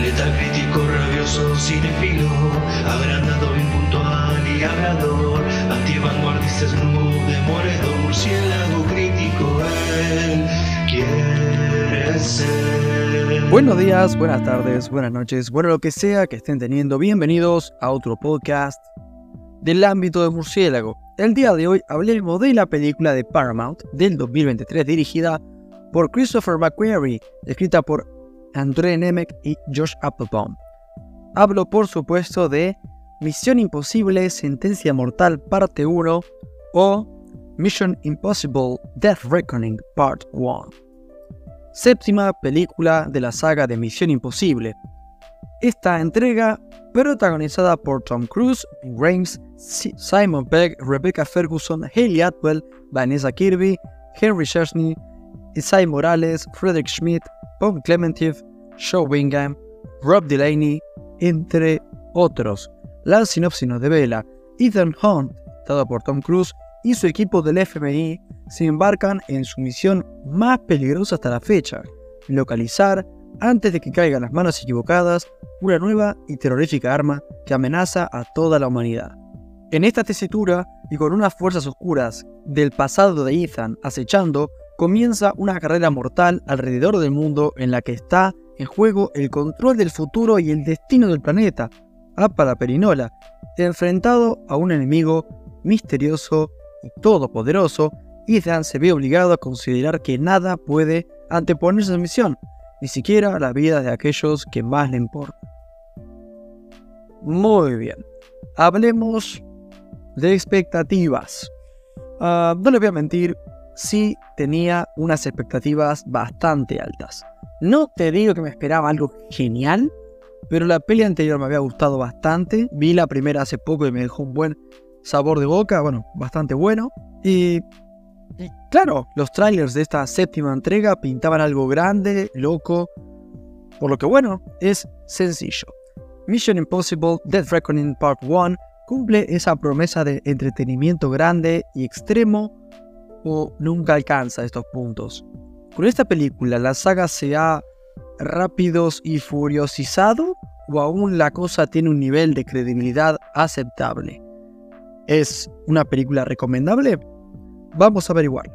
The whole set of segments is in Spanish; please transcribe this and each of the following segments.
Letal crítico, rabioso, cinefilo, agrandado, impuntual y hablador, antivanguardista, snoop, demoledor, murciélago crítico, él quiere ser. Buenos días, buenas tardes, buenas noches, bueno lo que sea que estén teniendo, bienvenidos a otro podcast del ámbito de murciélago. El día de hoy hablaremos de la película de Paramount del 2023 dirigida por Christopher McQuarrie, escrita por André Nemec y Josh Applebaum. Hablo por supuesto de Misión Imposible, Sentencia Mortal Parte 1 o Mission Impossible Death Reckoning Part 1. Séptima película de la saga de Misión Imposible. Esta entrega, protagonizada por Tom Cruise, Ving Rhames, Simon Pegg, Rebecca Ferguson, Haley Atwell, Vanessa Kirby, Henry Chesney, Isai Morales, Frederick Schmidt, Bob Clementif, Joe Wingham, Rob Delaney, entre otros. La sinopsis nos devela, Ethan Hunt, dado por Tom Cruise, y su equipo del FMI se embarcan en su misión más peligrosa hasta la fecha, localizar, antes de que caigan las manos equivocadas, una nueva y terrorífica arma que amenaza a toda la humanidad. En esta tesitura, y con unas fuerzas oscuras del pasado de Ethan acechando, comienza una carrera mortal alrededor del mundo en la que está en juego el control del futuro y el destino del planeta, Apa la Perinola, enfrentado a un enemigo misterioso y todopoderoso, Ethan se ve obligado a considerar que nada puede anteponerse a su misión, ni siquiera la vida de aquellos que más le importan. Muy bien, hablemos de expectativas. Ah, no le voy a mentir, sí tenía unas expectativas bastante altas. No te digo que me esperaba algo genial, pero la peli anterior me había gustado bastante. Vi la primera hace poco y me dejó un buen sabor de boca, bueno, bastante bueno. Y, y claro, los trailers de esta séptima entrega pintaban algo grande, loco. Por lo que bueno, es sencillo. Mission Impossible Death Reckoning Part 1 cumple esa promesa de entretenimiento grande y extremo nunca alcanza estos puntos. Con esta película, ¿la saga se ha rápidos y furiosizado o aún la cosa tiene un nivel de credibilidad aceptable? ¿Es una película recomendable? Vamos a averiguar.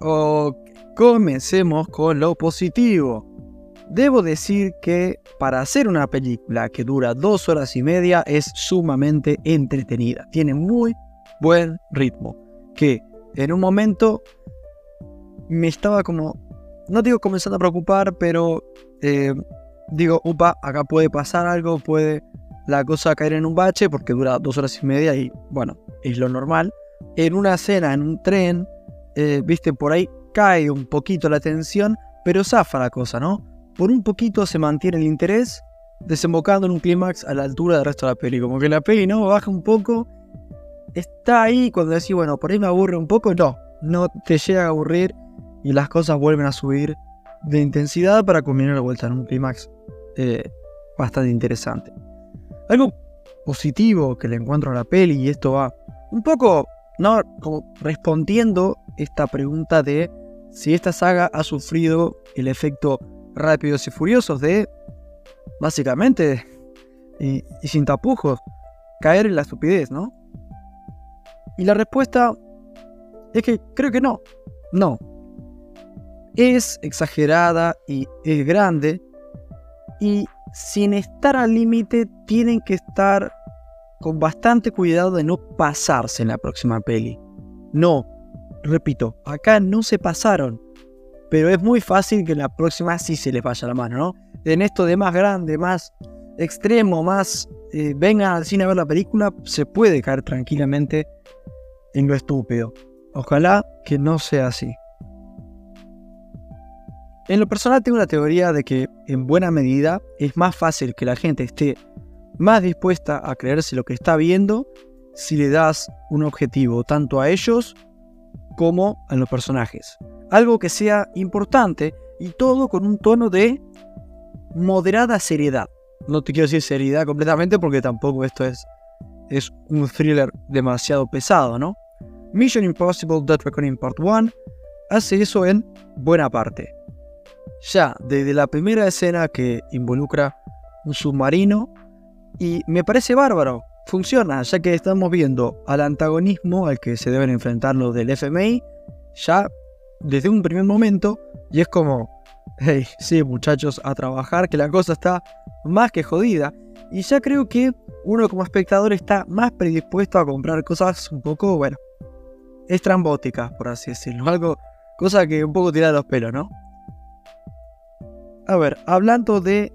Ok, comencemos con lo positivo. Debo decir que para hacer una película que dura dos horas y media es sumamente entretenida. Tiene muy buen ritmo. Que en un momento me estaba como, no digo comenzando a preocupar, pero eh, digo, upa, acá puede pasar algo, puede la cosa caer en un bache porque dura dos horas y media y bueno, es lo normal. En una escena, en un tren, eh, viste, por ahí cae un poquito la tensión, pero zafa la cosa, ¿no? Por un poquito se mantiene el interés, desembocando en un clímax a la altura del resto de la peli. Como que la peli no baja un poco, está ahí cuando decís, bueno, por ahí me aburre un poco, no, no te llega a aburrir y las cosas vuelven a subir de intensidad para culminar la vuelta en un clímax eh, bastante interesante. Algo positivo que le encuentro a la peli, y esto va un poco, ¿no? Como respondiendo esta pregunta de si esta saga ha sufrido el efecto rápidos y furiosos de, básicamente, y, sin tapujos, caer en la estupidez, ¿no? Y la respuesta es que creo que no, no. Es exagerada y es grande y sin estar al límite tienen que estar con bastante cuidado de no pasarse en la próxima peli. No, repito, acá no se pasaron pero es muy fácil que en la próxima sí se les vaya la mano, ¿no? En esto de más grande, más extremo, más eh, venga al cine a ver la película, se puede caer tranquilamente en lo estúpido. Ojalá que no sea así. En lo personal tengo la teoría de que en buena medida es más fácil que la gente esté más dispuesta a creerse lo que está viendo si le das un objetivo tanto a ellos como a los personajes algo que sea importante y todo con un tono de moderada seriedad. No te quiero decir seriedad completamente porque tampoco esto es, es un thriller demasiado pesado, ¿no? Mission Impossible Dead Reckoning Part 1 hace eso en buena parte. Ya desde la primera escena que involucra un submarino y me parece bárbaro, funciona, ya que estamos viendo al antagonismo al que se deben enfrentar los del FMI ya desde un primer momento y es como, hey, sí muchachos, a trabajar, que la cosa está más que jodida. Y ya creo que uno como espectador está más predispuesto a comprar cosas un poco, bueno, estrambóticas, por así decirlo. Algo, cosa que un poco tira los pelos, ¿no? A ver, hablando de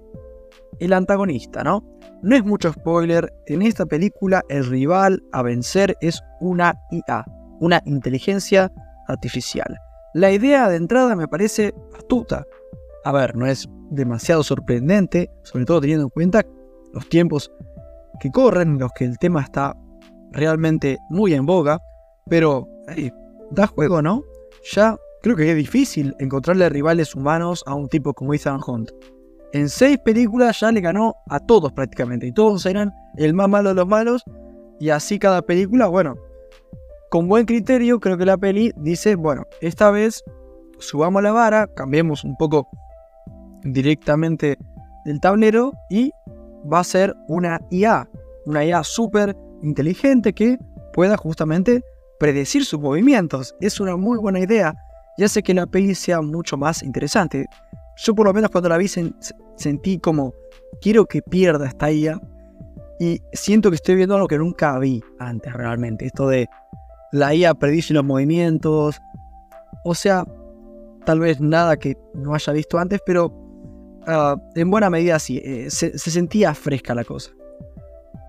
el antagonista, ¿no? No es mucho spoiler, en esta película el rival a vencer es una IA, una inteligencia artificial. La idea de entrada me parece astuta. A ver, no es demasiado sorprendente, sobre todo teniendo en cuenta los tiempos que corren, en los que el tema está realmente muy en boga, pero da juego, ¿no? Ya creo que es difícil encontrarle rivales humanos a un tipo como Ethan Hunt. En seis películas ya le ganó a todos prácticamente, y todos eran el más malo de los malos, y así cada película, bueno, con buen criterio creo que la peli dice, bueno, esta vez subamos la vara, cambiemos un poco directamente del tablero y va a ser una IA, una IA súper inteligente que pueda justamente predecir sus movimientos. Es una muy buena idea y hace que la peli sea mucho más interesante. Yo por lo menos cuando la vi sentí como quiero que pierda esta IA y siento que estoy viendo algo que nunca vi antes realmente. Esto de la IA predice los movimientos. O sea, tal vez nada que no haya visto antes, pero ah, en buena medida sí, eh, se, se, sentía fresca la cosa.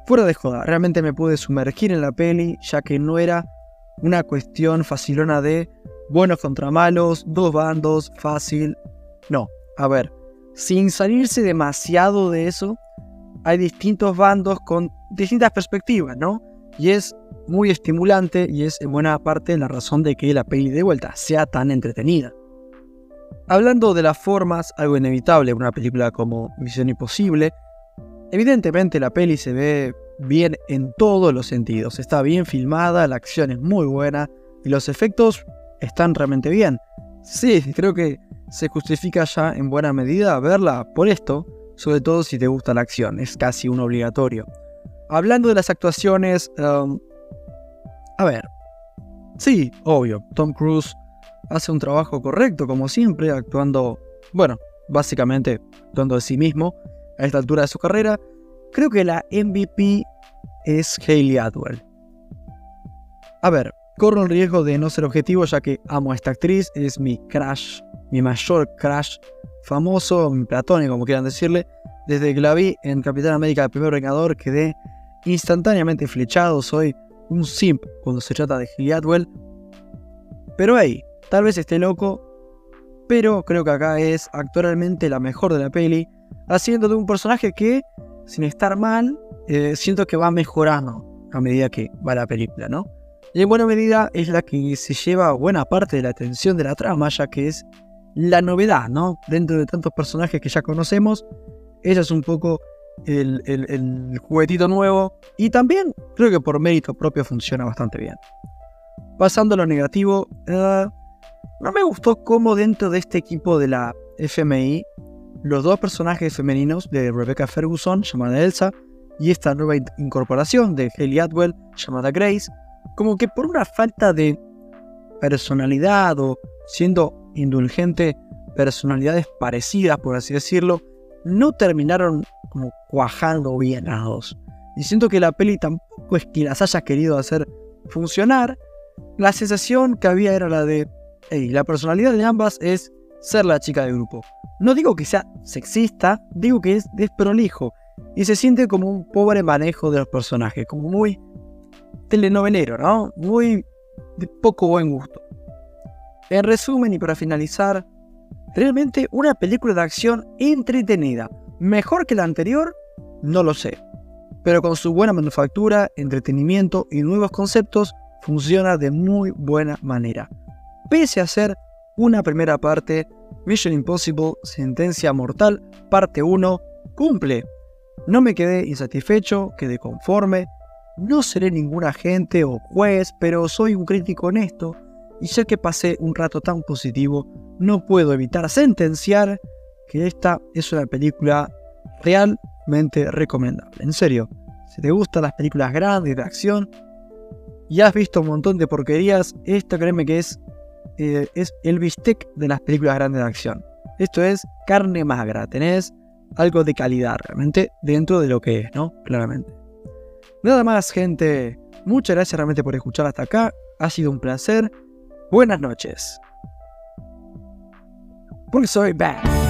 Fuera de joda, realmente me pude sumergir en la peli, ya que no era una cuestión facilona de buenos contra malos, dos bandos, fácil. No, a ver, sin salirse demasiado de eso, hay distintos bandos con distintas perspectivas, ¿no? Y es muy estimulante y es en buena parte la razón de que la peli de vuelta sea tan entretenida. Hablando de las formas, algo inevitable en una película como Misión Imposible, evidentemente la peli se ve bien en todos los sentidos, está bien filmada, la acción es muy buena y los efectos están realmente bien. Sí, creo que se justifica ya en buena medida verla por esto, sobre todo si te gusta la acción, es casi un obligatorio. Hablando de las actuaciones, um, a ver, sí, obvio, Tom Cruise hace un trabajo correcto como siempre, actuando, bueno, básicamente actuando de sí mismo a esta altura de su carrera. Creo que la MVP es Hayley Atwell. A ver, corro el riesgo de no ser objetivo ya que amo a esta actriz, es mi crush, mi mayor crush famoso, mi platónico como quieran decirle. Desde que la vi en Capitán América el primer vengador quedé instantáneamente flechado, soy un simp cuando se trata de Hayley Atwell. Pero hey, tal vez esté loco, pero creo que acá es actualmente la mejor de la peli, haciendo de un personaje que, sin estar mal, eh, siento que va mejorando a medida que va la película, ¿no? Y en buena medida es la que se lleva buena parte de la atención de la trama, ya que es la novedad, ¿no? Dentro de tantos personajes que ya conocemos, ella es un poco el, juguetito nuevo y también creo que por mérito propio funciona bastante bien. Pasando a lo negativo, eh, no me gustó cómo dentro de este equipo de la FMI, los dos personajes femeninos de Rebecca Ferguson, llamada Elsa, y esta nueva incorporación de Haley Atwell, llamada Grace, como que por una falta de personalidad o siendo indulgente, personalidades parecidas, por así decirlo, no terminaron como cuajando bien a dos. Y siento que la peli tampoco es que las haya querido hacer funcionar. La sensación que había era la de, hey, la personalidad de ambas es ser la chica del grupo. No digo que sea sexista, digo que es desprolijo y se siente como un pobre manejo de los personajes, como muy telenovelero, ¿no? Muy de poco buen gusto. En resumen y para finalizar, realmente una película de acción entretenida, ¿Mejor que la anterior? No lo sé. Pero con su buena manufactura, entretenimiento y nuevos conceptos, funciona de muy buena manera. Pese a ser una primera parte, Mission Impossible Sentencia Mortal, parte 1, cumple. No me quedé insatisfecho, quedé conforme. No seré ningún agente o juez, pero soy un crítico honesto y ya que pasé un rato tan positivo, no puedo evitar sentenciar que esta es una película realmente recomendable. En serio, si te gustan las películas grandes de acción y has visto un montón de porquerías, esta créeme que es, eh, es el bistec de las películas grandes de acción. Esto es carne magra, tenés algo de calidad realmente dentro de lo que es, ¿no? Claramente. Nada más, gente. Muchas gracias realmente por escuchar hasta acá. Ha sido un placer. Buenas noches. Porque soy bad.